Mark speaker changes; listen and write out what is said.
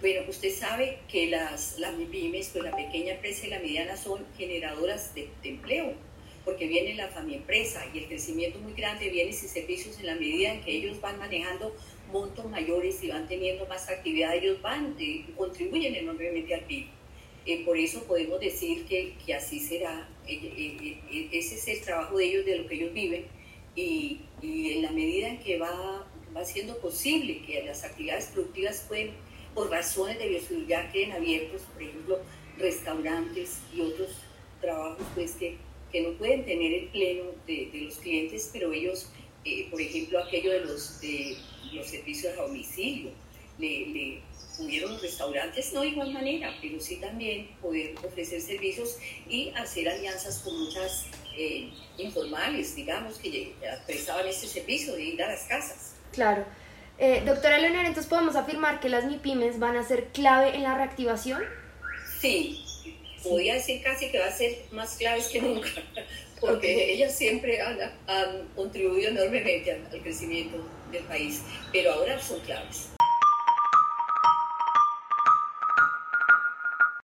Speaker 1: Bueno, usted sabe que las, las MIPIMES, pues la pequeña empresa y la mediana son generadoras de, empleo, porque viene la familia empresa y el crecimiento muy grande de bienes y servicios en la medida en que ellos van manejando montos mayores y van teniendo más actividad, ellos van, eh, contribuyen enormemente al PIB. Eh, por eso podemos decir que, que así será. Eh, ese es el trabajo de ellos, de lo que ellos viven. Y, y en la medida en que va, va siendo posible que las actividades productivas pueden por razones de bioseguridad queden abiertos, por ejemplo, restaurantes y otros trabajos pues, que, que no pueden tener el pleno de, de los clientes, pero ellos, eh, por ejemplo, aquello de los, de los servicios a domicilio, le, pudieron los restaurantes, no de igual manera, pero sí también poder ofrecer servicios y hacer alianzas con muchas eh, informales, digamos, que prestaban este servicio de ir a las casas.
Speaker 2: Claro. Eh, doctora Leonor, entonces podemos afirmar que las MIPIMES van a ser clave en la reactivación.
Speaker 1: Sí, podría decir casi que va a ser más claves que nunca, porque ellas siempre han, contribuido enormemente al, crecimiento del país, pero ahora son claves.